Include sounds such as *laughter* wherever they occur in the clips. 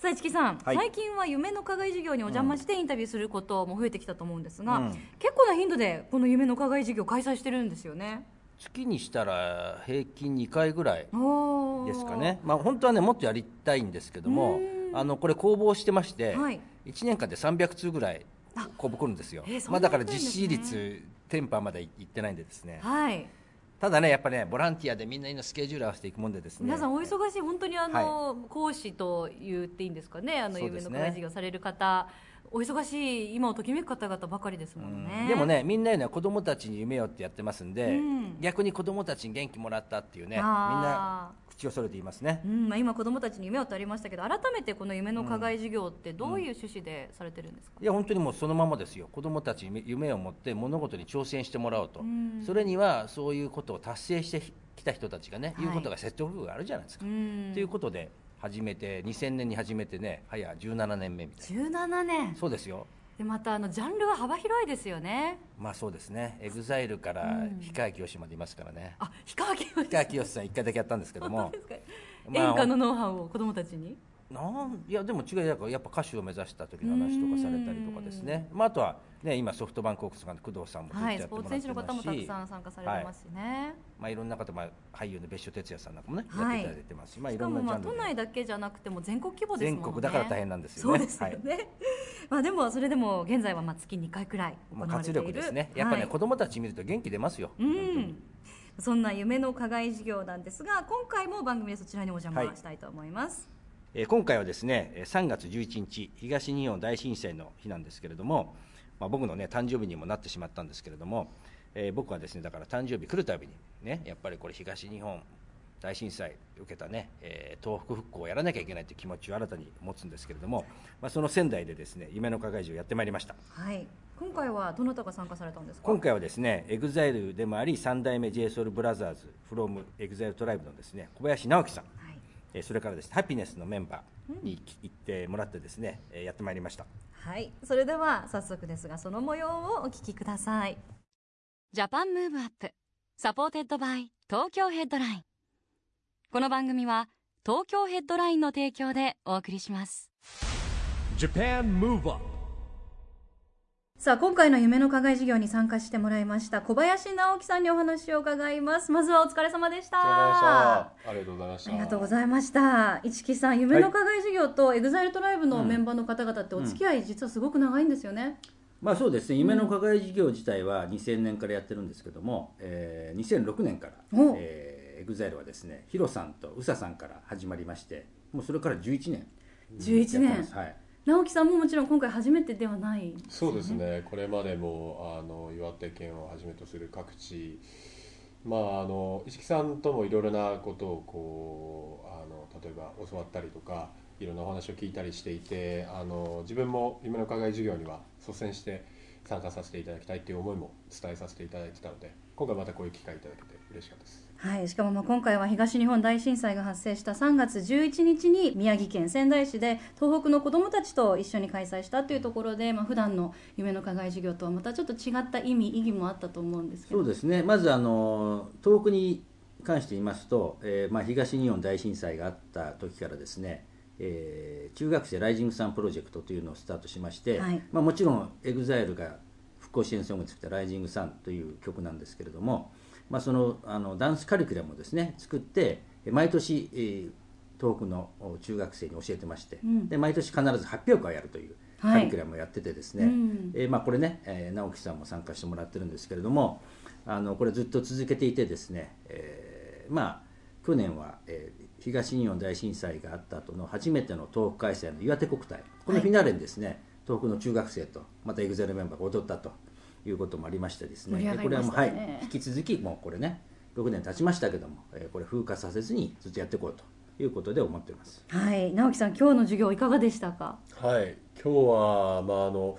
さあ市木さん、はい。最近は夢の課外授業にお邪魔してインタビューすることも増えてきたと思うんですが、うん。結構な頻度でこの夢の課外授業開催してるんですよね。月にしたら平均2回ぐらいですかね。まあ本当はねもっとやりたいんですけどもあのこれ公募してまして、はい。1年間で300通ぐらい公募来るんですよ。えーそんなまあ、だから実施率テンパーまでいってないんでですね。はいただねやっぱねボランティアでみんなのスケジュール合わせていくもんでですね。皆さんお忙しい本当にあの、講師と言っていいんですかねあの夢そうですね。の課外授業される方、お忙しい今をときめく方々ばかりですもんね、でもねみんなよりは子供たちに夢をってやってますんで、うん。逆に子供たちに元気もらったっていうねみんな口を揃えて言いますね。うんまあ、今子どもたちに夢をってありましたけど改めてこの夢の課外授業ってどういう趣旨でされてるんですか、いや本当にもうそのままですよ。子供たちに夢を持って物事に挑戦してもらおうと、ん。それにはそういうことを達成してきた人たちがね、はい。言うことが説得力があるじゃないですか、うん。ということで始めて2000年に始めてね早17年目みたいな。17年。そうですよ。でまたあのジャンルが幅広いですよね。まあそうですね。 EXILE からうん。氷川きよしまでいますからね、あ氷川きよし。氷川きよしさん一回だけやったんですけども。ですか？まあ演歌のノウハウを子どもたちになんいやでも違いだからやっぱ歌手を目指した時の話とかされたりとかですね、まあ、あとは、ね、今ソフトバンクホークスの工藤さんもはいスやってもポーツ選手の方もたくさん参加されてますしね、まあ、いろんな方、まあ、俳優の別所哲也さんなんかもね、はい。やっていただいてます。し、まあ、いしかもまあろんなジャンルで。都内だけじゃなくても全国規模ですもんね。全国だから大変なんですよね。そうですよね、*laughs* まあでもそれでも現在はまあ月2回くらい行まあ、われている、活力ですね。やっぱね、はい子供たち見ると元気出ますよ、うん、そんな夢の課外授業なんですが今回も番組でそちらにお邪魔したいと思います、えー今回はですねえー3月11日東日本大震災の日なんですけれども、まあ、僕のね誕生日にもなってしまったんですけれども、えー僕はですねだから誕生日来るたびにねやっぱりこれ東日本大震災受けたね、えー東北復興をやらなきゃいけないという気持ちを新たに持つんですけれども、まあ、その仙台でですね夢の課外をやってまいりました。はい。今回はどなたが参加されたんですか？今回はですね EXILE でもあり三代目 J SOUL BROTHERS from EXILE TRIBE のですね小林直己さん。はいえーそれからですね Happiness のメンバーに行ってもらってですね、えーやってまいりました。はい、それでは早速ですがその模様をお聞きください。Japan Move Up。Supported by。東京ヘッドライン。この番組は東京ヘッドラインの提供でお送りします。Japan Move Up さあ今回の夢の課外授業に参加してもらいました小林直樹さんにお話を伺います。まずはお疲れ様でした。ありがとうございました。ありがとうございました。一木さん夢の課外授業と EXILE TRIBE のメンバーの方々ってお付き合い実はすごく長いんですよね、まあそうですね。夢の課外授業自体は2000年からやってるんですけども、えー2006年からお、えー、EXILE はですねヒロさんとウサさんから始まりましてもうそれから11年11年。はい直樹さんももちろん今回初めてではないそうですね。これまでもあの岩手県をはじめとする各地、まああの石木さんともいろいろなことをこうあの例えば教わったりとか、いろんなお話を聞いたりしていて、あの自分も夢の課外授業には率先して参加させていただきたいという思いも伝えさせていただいてたので、今回またこういう機会いただけて嬉しかったです。はい、しかもまあ今回は東日本大震災が発生した3月11日に宮城県仙台市で東北の子どもたちと一緒に開催したというところで、まあ普段の夢の課外授業とはまたちょっと違った意味意義もあったと思うんですけどそうですねまずあの東北に関して言いますと、えーまあ、東日本大震災があった時からですね、えー中学生ライジングサンプロジェクトというのをスタートしまして、はい。まあ、もちろん EXILE が復興支援ソングを作った「ライジングサンという曲なんですけれども、まあ、そのあのダンスカリキュラムをですね作って毎年、えー東北の中学生に教えてまして、ん。で毎年必ず発表会をやるというはい。カリキュラムをやっててですね、うん。えーまあ、これね、えー直樹さんも参加してもらってるんですけれどもあのこれずっと続けていてですね、えーまあ去年は、えー東日本大震災があった後の初めての東北開催の岩手国体このフィナーレにですね、東北の中学生とまた EXILE メンバーが踊ったということもありましてですね盛り上がりでこれはもう、はい引き続きもうこれね6年経ちましたけども、えーこれ風化させずにずっとやっていこうということで思っています。はい。直樹さん今日の授業いかがでしたか？はい、今日は、まあ、あの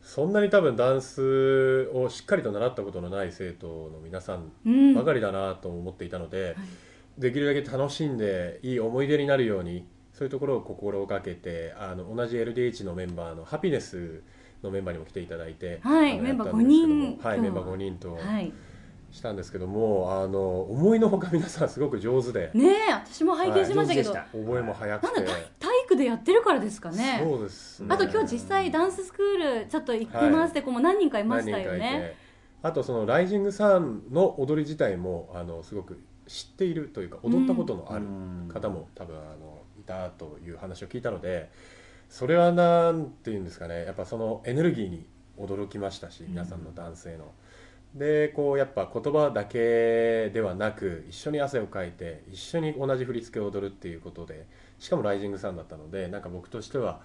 そんなに多分ダンスをしっかりと習ったことのない生徒の皆さんうん。ばかりだなと思っていたので、できるだけ楽しんでいい思い出になるようにそういうところを心がけてあの同じ LDH のメンバーのハピネスのメンバーにも来ていただいて、はいメンバーやったんですけども5人と。はいメンバー5人と。はい。したんですけどもあの思いのほか皆さんすごく上手で、ねえ私も拝見しましたけど、はい上手で覚えも早くて。なんだ体体育でやってるからですかね。そうですね。あと今日実際ダンススクールちょっと行ってますって子も何人かいましたよね。て。あとそのライジングサンの踊り自体もあのすごく知っているというか踊ったことのある方も多分あのいたという話を聞いたのでそれはなんていうんですかねやっぱそのエネルギーに驚きましたし皆さんの男性の。でこうやっぱ言葉だけではなく一緒に汗をかいて一緒に同じ振り付けを踊るっていうことでしかもライジングサンだったのでなんか僕としては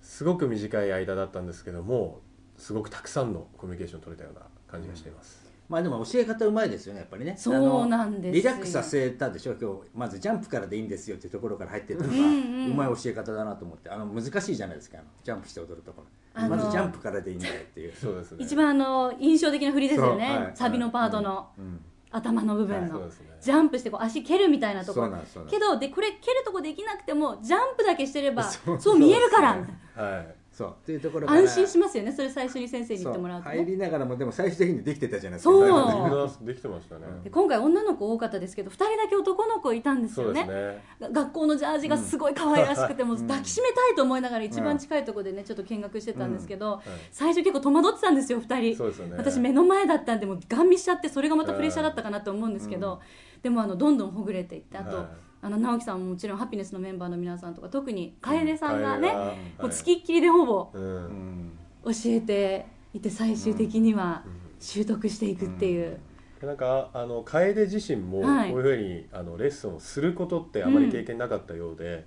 すごく短い間だったんですけどもすごくたくさんのコミュニケーションを取れたような感じがしています、まあでも教え方うまいですよねやっぱりね。そうなんですリラックスさせたでしょ今日。まずジャンプからでいいんですよっていうところから入ってるのがうんうんうまい教え方だなと思ってあの難しいじゃないですかあのジャンプして踊るところ。まずジャンプからでいいんだよっていう。そうですね。一番あの印象的な振りですよね、はい。サビのパートのうん。頭の部分の、そうですね。ジャンプしてこう足蹴るみたいなとこ。ろけどでこれ蹴るとこできなくてもジャンプだけしてればそう見えるからそうですはいそう。っていう。ところ安心しますよね。それ最初に先生に言ってもらうとね。入りながらもでも最終的にできてたじゃないですか。そう。できてましたね、で今回女の子多かったですけど2人だけ男の子いたんですそうよねですね。が学校のジャージがすごい可愛らしくて、もう抱きしめたいと思いながら一番近いところでねちょっと見学してたんですけど、最初結構戸惑ってたんですよ2人。そうですよね。私目の前だったんでもうガン見しちゃってそれがまたプレッシャーだったかなと思うんですけど、でもあのどんどんほぐれていってあと、はいあの直樹さんももちろんハピネスのメンバーの皆さんとか特に楓さんがね、もうはい。つきっきりでほぼ教えていて最終的には習得していくっていう、なんかあの楓自身もこうはいいうふうにあのレッスンをすることってあまり経験なかったようで、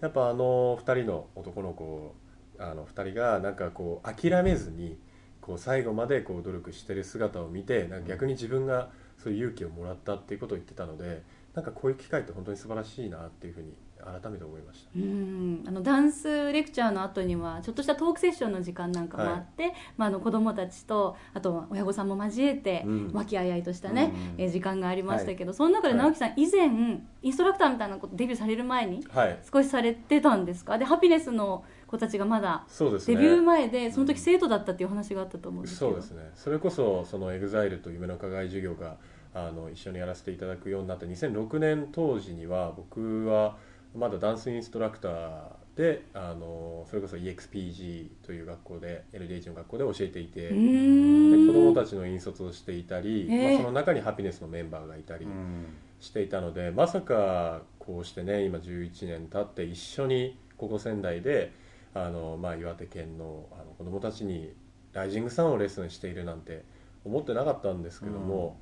やっぱあの2人の男の子あの2人がなんかこう諦めずにこう最後までこう努力してる姿を見てなんか逆に自分がそういう勇気をもらったっていうことを言ってたのでなんかこういう機会って本当に素晴らしいなっていうふうに改めて思いました。うん。あのダンスレクチャーの後にはちょっとしたトークセッションの時間なんかもあって、まあ、あの子どもたちとあとは親御さんも交えてうん。和気あいあいとしたね、うん。えー時間がありましたけど、その中で直樹さん、以前インストラクターみたいなことデビューされる前にはい。少しされてたんですか？でハピネスの子たちがまだデビュー前でその時生徒だったっていうお話があったと思うんですけど。そうですね。それこそその EXILE と夢の課外授業があの一緒にやらせていただくようになって2006年当時には僕はまだダンスインストラクターであのそれこそ EXPG という学校で LDH の学校で教えていてで子どもたちの引率をしていたり、へえまあ、その中にハピネスのメンバーがいたりしていたのでまさかこうしてね今11年経って一緒にここ仙台であの、まあ、岩手県のあの子どもたちにライジングサンをレッスンしているなんて思ってなかったんですけども、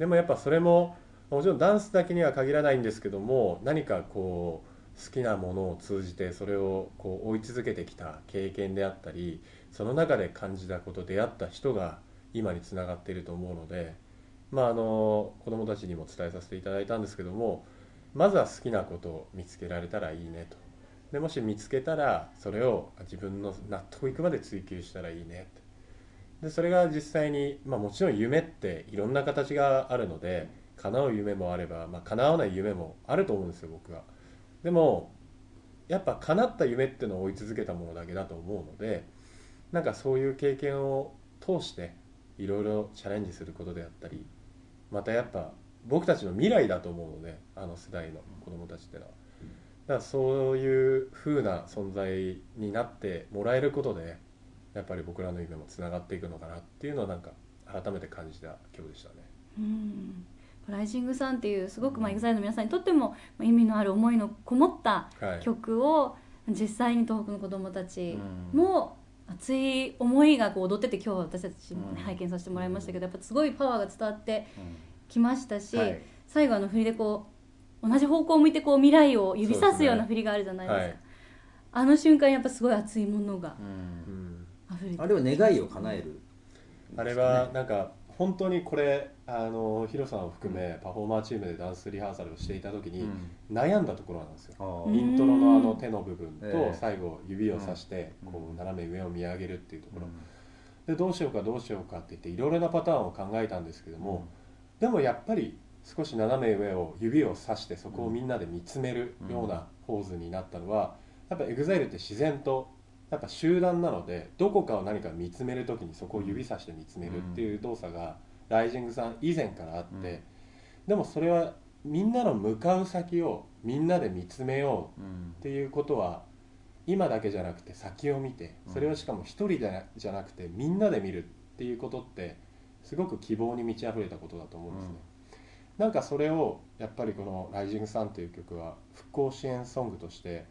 でもやっぱそれももちろんダンスだけには限らないんですけども何かこう好きなものを通じてそれをこう追い続けてきた経験であったりその中で感じたこと出会った人が今につながっていると思うので、まあ、あの子どもたちにも伝えさせていただいたんですけどもまずは好きなことを見つけられたらいいねと。でもし見つけたらそれを自分の納得いくまで追求したらいいねってでそれが実際に、まあ、もちろん夢っていろんな形があるので叶う夢もあれば、まあ、叶わない夢もあると思うんですよ僕は。でもやっぱ叶った夢っていうのを追い続けたものだけだと思うのでなんかそういう経験を通していろいろチャレンジすることであったりまたやっぱ僕たちの未来だと思うのであの世代の子供たちっていうのは。だからそういう風な存在になってもらえることでやっぱり僕らの夢もつながっていくのかなっていうのをなんか改めて感じた今日でしたね。うん。ライジングさんっていうすごくまあ EXILE の皆さんにとってもまあ意味のある思いのこもったはい、曲を実際に東北の子どもたちも熱い思いがこう踊ってて今日私たちもねうん。拝見させてもらいましたけどやっぱすごいパワーが伝わってきましたし、はい。最後あの振りでこう同じ方向を向いてこう未来を指さすような振りがあるじゃないですか。はい。あの瞬間やっぱすごい熱いものがうんあれは願いを叶える。あれはなんか本当にこれあのヒロさんを含めパフォーマーチームでダンスリハーサルをしていた時に悩んだところなんですよ、うんイントロのあの手の部分とええ。最後指をさしてうん。こう斜め上を見上げるっていうところ、でどうしようかどうしようかって言っていろいろなパターンを考えたんですけども、でもやっぱり少し斜め上を指をさしてそこをみんなで見つめるようなポーズになったのはやっぱ EXILE って自然とやっぱ集団なのでどこかを何か見つめる時にそこを指さして見つめるっていう動作がライジングさん以前からあって、でもそれはみんなの向かう先をみんなで見つめよううんっていうことは今だけじゃなくて先を見てそれをしかも一人でじゃなくてみんなで見るっていうことってすごく希望に満ち溢れたことだと思うんですね、なんかそれをやっぱりこの「ライジングサンっていう曲は復興支援ソングとして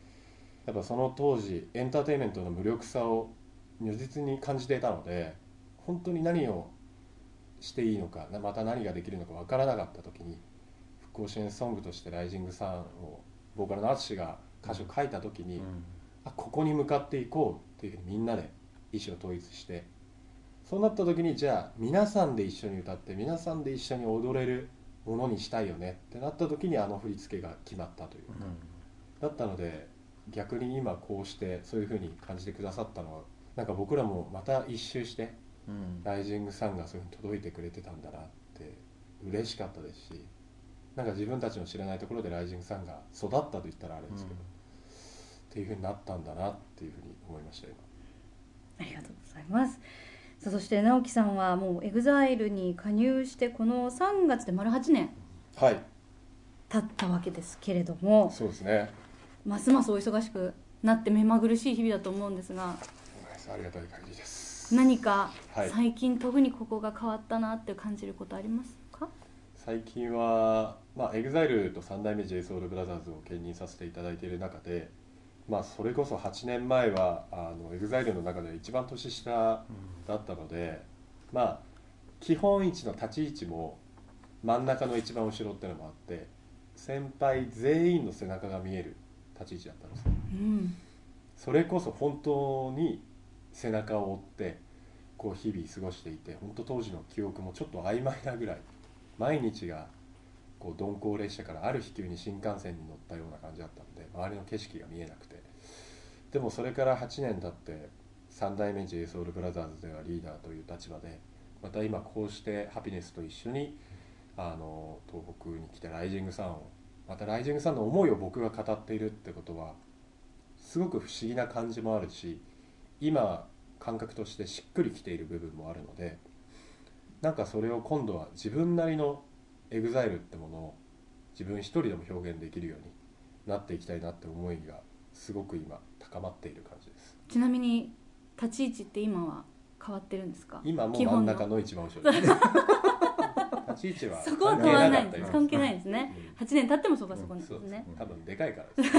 やっぱその当時エンターテインメントの無力さを如実に感じていたので本当に何をしていいのかなまた何ができるのか分からなかった時に復興支援ソングとして「ライジングサンをボーカルの淳が歌詞を書いた時に、うん。あここに向かっていこうっていうふうにみんなで意思を統一してそうなった時にじゃあ皆さんで一緒に歌って皆さんで一緒に踊れるものにしたいよねってなった時にあの振り付けが決まったという。か、だったので逆に今こうしてそういうふうに感じてくださったのはなんか僕らもまた一周してうん。ライジングサンがそういうふうに届いてくれてたんだなって嬉しかったですしなんか自分たちの知らないところでライジングサンが育ったと言ったらあれですけど、っていうふうになったんだなっていうふうに思いました今。ありがとうございます。さあそして直樹さんはもう EXILE に加入してこの3月で丸8年はい。経ったわけですけれどもそうですねますますお忙しくなって目まぐるしい日々だと思うんですがありがたい限りです。何かはい。最近特にここが変わったなって感じることありますか？最近は、まあ、EXILE と三代目 JSOULBROTHERS を兼任させていただいている中で、まあ、それこそ8年前はあの EXILE の中で一番年下だったので、まあ基本位置の立ち位置も真ん中の一番後ろっていうのもあって先輩全員の背中が見える立ち位置だったんですうん。それこそ本当に背中を追ってこう日々過ごしていて本当当時の記憶もちょっと曖昧なぐらい毎日がこう鈍行列車からある日急に新幹線に乗ったような感じだったので周りの景色が見えなくて。でもそれから8年経って3代目 JSOULBROTHERS ではリーダーという立場でまた今こうしてハピネスと一緒にあの東北に来てライジングさんをまたライジングさんの思いを僕が語っているってことはすごく不思議な感じもあるし今感覚としてしっくりきている部分もあるのでなんかそれを今度は自分なりの EXILE ってものを自分一人でも表現できるようになっていきたいなって思いがすごく今高まっている感じです。ちなみに立ち位置って今は変わってるんですか？今も真ん中の一番後ろです立ち位置はそこは変わらないん関係かったです関係ないですね。うん。8年経ってもそこはそこなん。ですすね。多分でかいからです。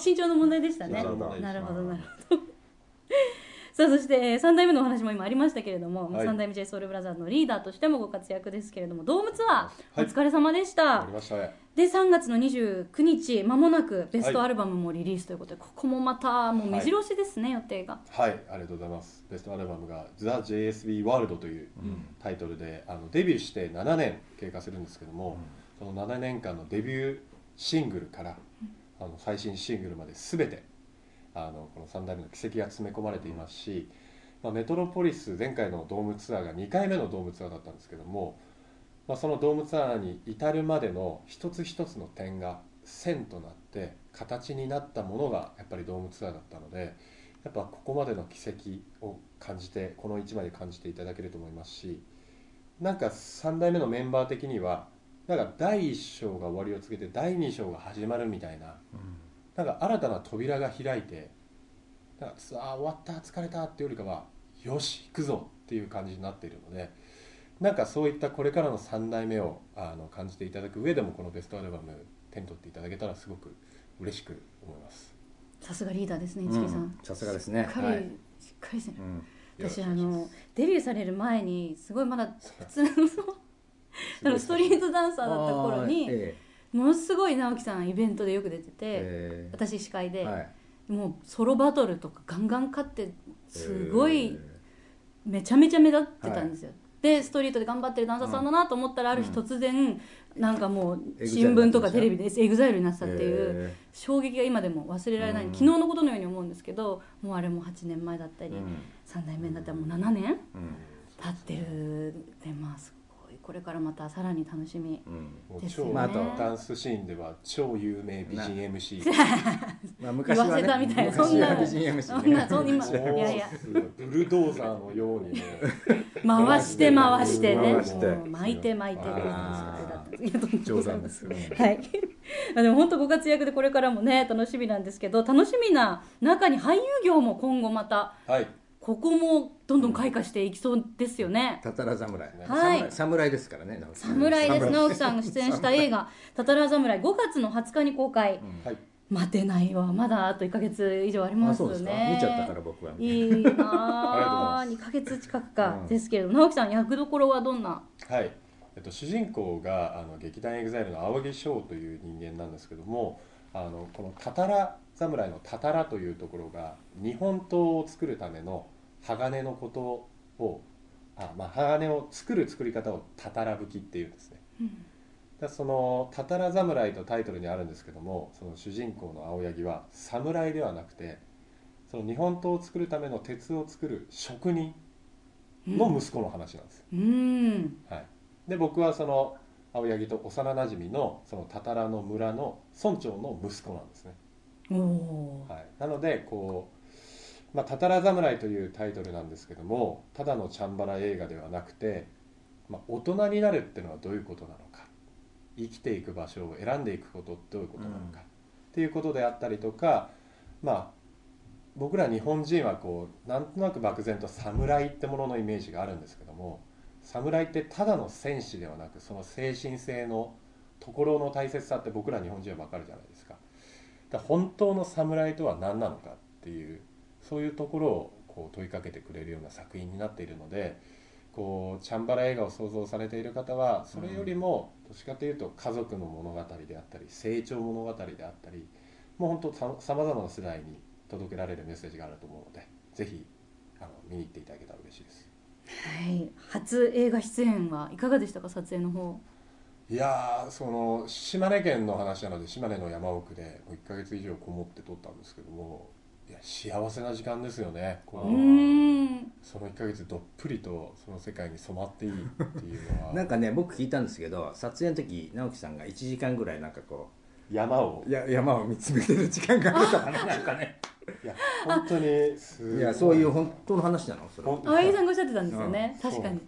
*laughs* 身長の問題でしたね。なるほどなるほどさあそして、えー、3代目のお話も今ありましたけれども、はい。3代目 JSOULBROTHERS のリーダーとしてもご活躍ですけれどもドームツアー、はい。お疲れ様でした、ありましたね。で3月の29日まもなくベストアルバムもリリースということで、ここもまたもう目白押しですね、予定が。はいありがとうございます。ベストアルバムが「THEJSB ワールドというタイトルであのデビューして7年経過するんですけども、その7年間のデビューシングルからあの最新シングルまで全てあのこの3代目の奇跡が詰め込まれていますし、まあ、メトロポリス前回のドームツアーが2回目のドームツアーだったんですけども、まあ、そのドームツアーに至るまでの一つ一つの点が線となって形になったものがやっぱりドームツアーだったのでやっぱここまでの奇跡を感じてこの1枚で感じていただけると思いますしなんか3代目のメンバー的にはなんか第1章が終わりを告げて第2章が始まるみたいななんか新たな扉が開いてなんかああ終わった疲れたっていうよりかはよし行くぞっていう感じになっているのでなんかそういったこれからの3代目をあの感じていただく上でもこのベストアルバム手に取っていただけたらすごく嬉しく思います。さすがリーダーですねう市木さん、んさすがですね。しっかり、はい。しっかりですねうん。私あのデビューされる前にすごいまだ普通の *laughs* あのストリートダンサーだった頃にえものすごい直樹さんイベントでよく出てて、ええ私司会で、はい。もうソロバトルとかガンガン勝ってすごいえめちゃめちゃ目立ってたんですよ、でストリートで頑張ってるダンサーさんだなと思ったらある日突然、なんかもう新聞とかテレビで EXILE になってたっていうへ衝撃が今でも忘れられない、うん。昨日のことのように思うんですけどもうあれも8年前だったり、ーうん。3代目になったらもう7年うん。経ってるでまあすこれからまたさらに楽しみですよ超ねまああとダンスシーンでは超有名美人 MC まあ昔はね言わせたみたいな昔そんなは美人 MC ねそんなそんな今もういやいや。ブルドーザーのようにも回して回してね。回して。巻いて巻いて冗ございません談ですよはい、ま *laughs* あでも本当ご活躍でこれからもね楽しみなんですけど楽しみな中に俳優業も今後またはいここもどんどん開花していきそうですよね。たたら侍。はい。侍侍ですからね。直樹さん。侍です。侍。直樹さんが出演した映画「たたら侍」5月の20日に公開、はい待てないわ。まだあと1か月以上ありますよね見ちゃったから僕は。いいなあ。*laughs* 2か月近くか。うん。ですけれど直樹さん役どころはどんな？はい、えっと、主人公があの劇団 EXILE の青木翔という人間なんですけどもあのこのたたら侍のたたらというところが日本刀を作るための鋼のことをあ、まあ、鋼を作る作り方をたたら吹きっていうんですね。だその「たたら侍」とタイトルにあるんですけどもその主人公の青柳は侍ではなくてその日本刀を作るための鉄を作る職人の息子の話なんですよ。うん。はい、で僕はその青柳と幼なじみのそのたたらの村の村長の息子なんですね、はい、なのでこう「まあ、たたら侍」というタイトルなんですけどもただのチャンバラ映画ではなくて、まあ、大人になるっていうのはどういうことなのか生きていく場所を選んでいくことってどういうことなのか、っていうことであったりとかまあ僕ら日本人はこうなんとなく漠然と侍ってもののイメージがあるんですけども侍ってただの戦士ではなくその精神性のところの大切さって僕ら日本人は分かるじゃないですか。だ本当の侍とは何なのかっていうそういうところをこう問いかけてくれるような作品になっているのでこうチャンバラ映画を想像されている方はそれよりもどっちかというと家族の物語であったり成長物語であったりもう本当さまざまな世代に届けられるメッセージがあると思うのでぜひあの見に行っていただけたら嬉しいです。はい。初映画出演はいかがでしたか？撮影の方。いやーその島根県の話なので島根の山奥でもう1ヶ月以上こもって撮ったんですけどもいや幸せな時間ですよね。こううーん。その1ヶ月どっぷりとその世界に染まっていいっていうのは。*laughs* なんかね僕聞いたんですけど撮影の時直樹さんが1時間ぐらいなんかこ山を。うや山を見つめてる時間があったかな。なんかね。いや本当にすごい。やそういう本当の話なの？それ青柳さんがおっしゃってたんですよね、うん。確かに。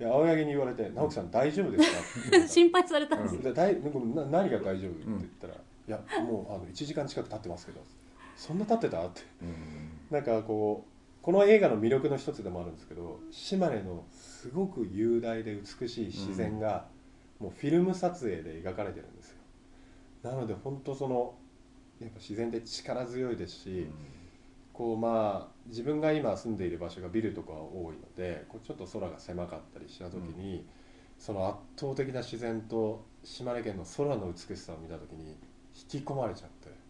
いや青柳に言われて「直樹さん大丈夫ですか?」って心配されたんです、で大僕な何が大丈夫って言ったら「いやもうあの1時間近く経ってますけどそんな経ってた?」って。うん。なんかこうこの映画の魅力の一つでもあるんですけど島根のすごく雄大で美しい自然が、もうフィルム撮影で描かれてるんですよ。なので本当そのやっぱ自然って力強いですし、こうまあ自分が今住んでいる場所がビルとか多いのでこうちょっと空が狭かったりした時に、その圧倒的な自然と島根県の空の美しさを見た時に引き込まれちゃって、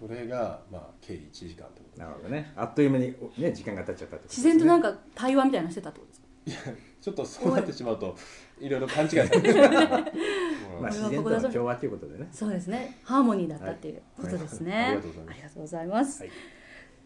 それがまあ計1時間ってことなるほどね。あっという間にね時間が経っちゃったってことです自然となんんか対話みたいなのしてたってことですか？ちょっとそうなってしまうといろいろ勘違いされてしまうまあ自然とはここだぞの調和ということでね。そうですね。ハーモニーだったっていうことですね、はい。ありがとうござい。ますありがとうございます、はい。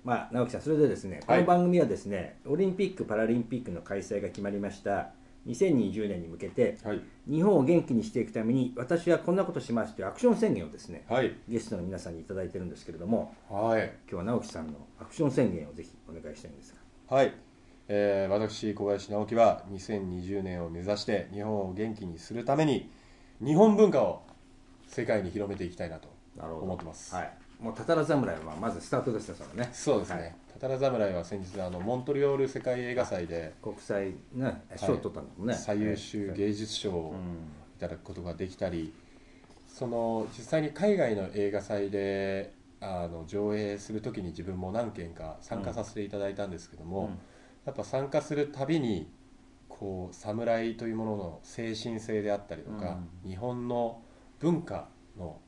まあ直樹さんそれでですねこはい。の番組はですね、オリンピック・パラリンピックの開催が決まりました2020年に向けてはい。日本を元気にしていくために私はこんなことしますというアクション宣言をですねはい。ゲストの皆さんに頂いてるんですけれどもはい。今日は直樹さんのアクション宣言をぜひお願いしたいんですが。はい、えー私小林直樹は2020年を目指して日本を元気にするために日本文化を世界に広めていきたいなと思ってます。はい。もうたたら侍はまずスタートですねそのね。そうですね、はいたたら侍は先日あのモントリオール世界映画祭で国際ね賞を取ったんだもんね、最優秀芸術賞をうん。いただくことができたりその実際に海外の映画祭であの上映する時に自分も何件か参加させていただいたんですけども、うん。やっぱ参加するたびにこう侍というものの精神性であったりとか、日本の文化の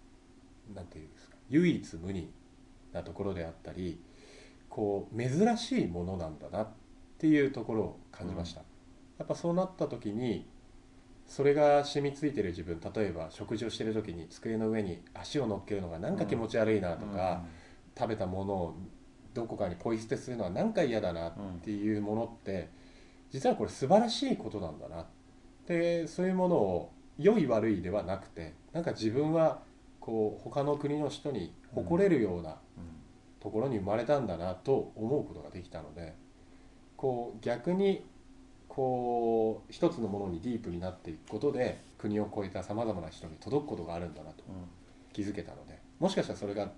なんていうんですか唯一無二なところであったりこう珍しいものなんだなっていうところを感じました、やっぱそうなった時にそれが染みついてる自分例えば食事をしてる時に机の上に足を乗っけるのがなんか気持ち悪いなとか、食べたものをどこかにポイ捨てするのはなんか嫌だなっていうものって実はこれ素晴らしいことなんだなでそういうものを良い悪いではなくてなんか自分はこう他の国の人に誇れるようなところに生まれたんだなと思うことができたのでこう逆にこう一つのものにディープになっていくことで国を超えたさまざまな人に届くことがあるんだなと気づけたのでもしかしたらそれが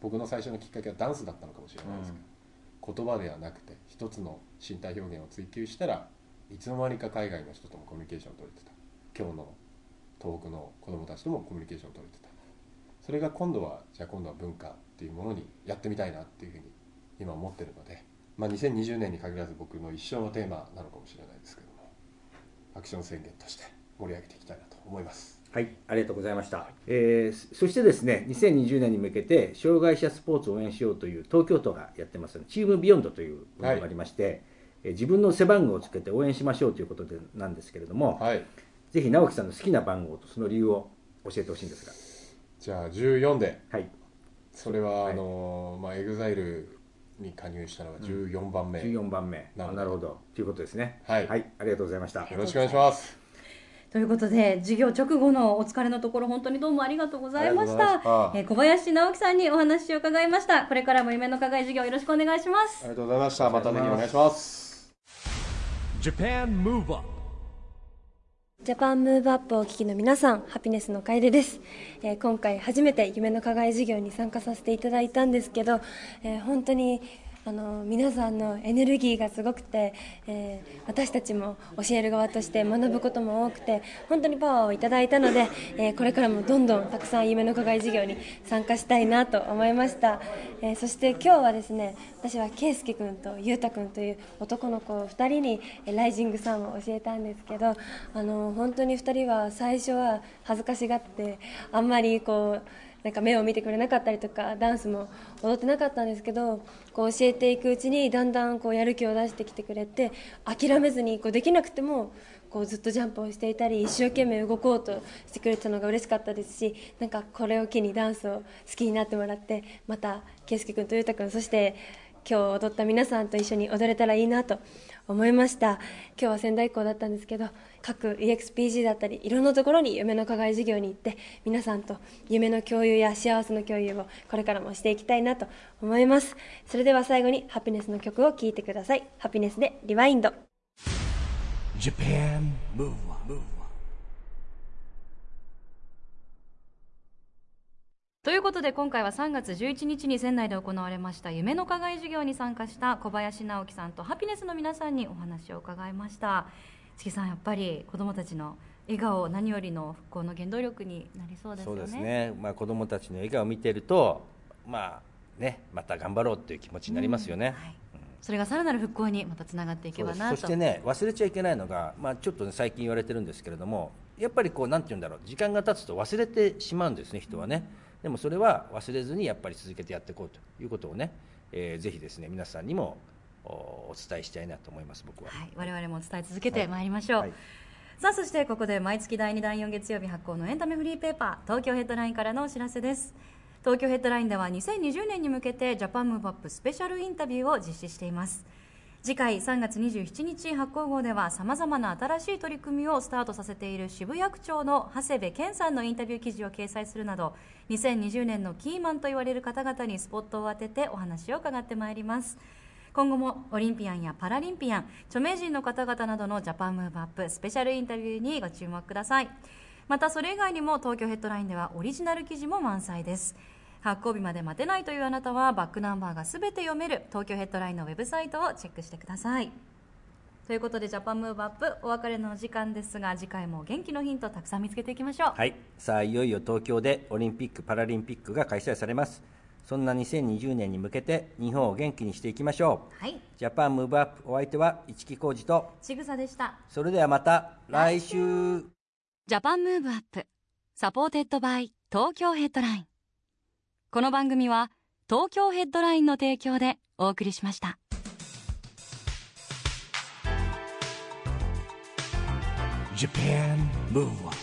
僕の最初のきっかけはダンスだったのかもしれないですけど、言葉ではなくて一つの身体表現を追求したらいつの間にか海外の人ともコミュニケーションを取れてた。今日の東北の子どもたちともコミュニケーションを取れてた。それが今度はじゃあ今度は文化っていうものにやってみたいなっていうふうに今思ってるので、まあ、2020年に限らず僕の一生のテーマなのかもしれないですけどもアクション宣言として盛り上げていきたいなと思います。はい、ありがとうございました。えーそしてですね、2020年に向けて、障害者スポーツを応援しようという東京都がやってます、 TEAM BEYOND というものがありまして、えー自分の背番号をつけて応援しましょうということでなんですけれども、はい。ぜひ直樹さんの好きな番号とその理由を教えてほしいんですが。じゃあ14で。はい、それは、はい。あのまあ EXILE に加入したのが14番目、よ14番目。なるほどあなるほど。ということですね。はい。ありがとうございました。ろしくお願いします。ということで授業直後のお疲れのところ本当にどうもありがとうございました。た。えー小林直樹さんにお話を伺いました。これからも夢の課外授業よろしくお願いします。ありがとうございました。またぜひお願いします。Japan Move Up ジャパンムーブアップをお聞きの皆さん、ハピネスの楓です、えー今回初めて夢の課外授業に参加させていただいたんですけど、えー本当にあの皆さんのエネルギーがすごくて、えー私たちも教える側として学ぶことも多くて本当にパワーをいただいたので、えーこれからもどんどんたくさん夢の課外授業に参加したいなと思いました、えーそして今日はですね私は圭介君と裕太君という男の子2人にライジングサンを教えたんですけどあの本当に2人は最初は恥ずかしがってあんまりこうなんか目を見てくれなかったりとかダンスも踊ってなかったんですけどこう教えていくうちにだんだんこうやる気を出してきてくれて諦めずにこうできなくてもこうずっとジャンプをしていたり一生懸命動こうとしてくれたのが嬉しかったですしなんかこれを機にダンスを好きになってもらってまた圭佑君と裕太君そして今日踊った皆さんと一緒に踊れたらいいなと思いました。今日は仙台校だったんですけど各 EXPG だったりいろんなところに夢の課外授業に行って皆さんと夢の共有や幸せの共有をこれからもしていきたいなと思います。それでは最後にハピネスの曲を聴いてください。ハピネスでリワインド。Japan Move Up. ということで今回は3月11日に仙台で行われました夢の課外授業に参加した小林直樹さんとハピネスの皆さんにお話を伺いました月さんやっぱり子どもたちの笑顔何よりの復興の原動力になりそうですそうですね、まあ、子どもたちの笑顔を見てると、まあね、また頑張ろうっていう気持ちになりますよね。はい、それがさらなる復興にまたつながっていけばなと。そしてね忘れちゃいけないのが、まあ、ちょっと、ね、最近言われてるんですけれどもやっぱりこうなんて言うんだろう時間が経つと忘れてしまうんですね人はね。でもそれは忘れずにやっぱり続けてやっていこうということをね、えーぜひですね皆さんにもおお伝えしたいなと思います僕は、はい、我々も伝え続けてまい。りましょう、はい。さあそしてここで毎月第2第4月曜日発行のエンタメフリーペーパー東京ヘッドラインからのお知らせです。東京ヘッドラインでは2020年に向けてジャパンムーブアップスペシャルインタビューを実施しています。次回3月27日発行号ではさまざまな新しい取り組みをスタートさせている渋谷区長の長谷部健さんのインタビュー記事を掲載するなど2020年のキーマンと言われる方々にスポットを当ててお話を伺ってまいります今後もオリンピアンやパラリンピアン著名人の方々などのジャパンムーブアップスペシャルインタビューにご注目ください。またそれ以外にも東京ヘッドラインではオリジナル記事も満載です。発行日まで待てないというあなたはバックナンバーがすべて読める東京ヘッドラインのウェブサイトをチェックしてください。ということでジャパンムーブアップお別れの時間ですが次回も元気のヒントたくさん見つけていきましょう。はい、さあいよいよ東京でオリンピック・パラリンピックが開催されます。そんな2020年に向けて日本を元気にしていきましょう。はい。 Japan Move Up お相手は一木広治とちぐさでした。それではまた来週。 Japan Move Up supported by 東京ヘッドライン。この番組は東京ヘッドラインの提供でお送りしました。Japan Japan Move Up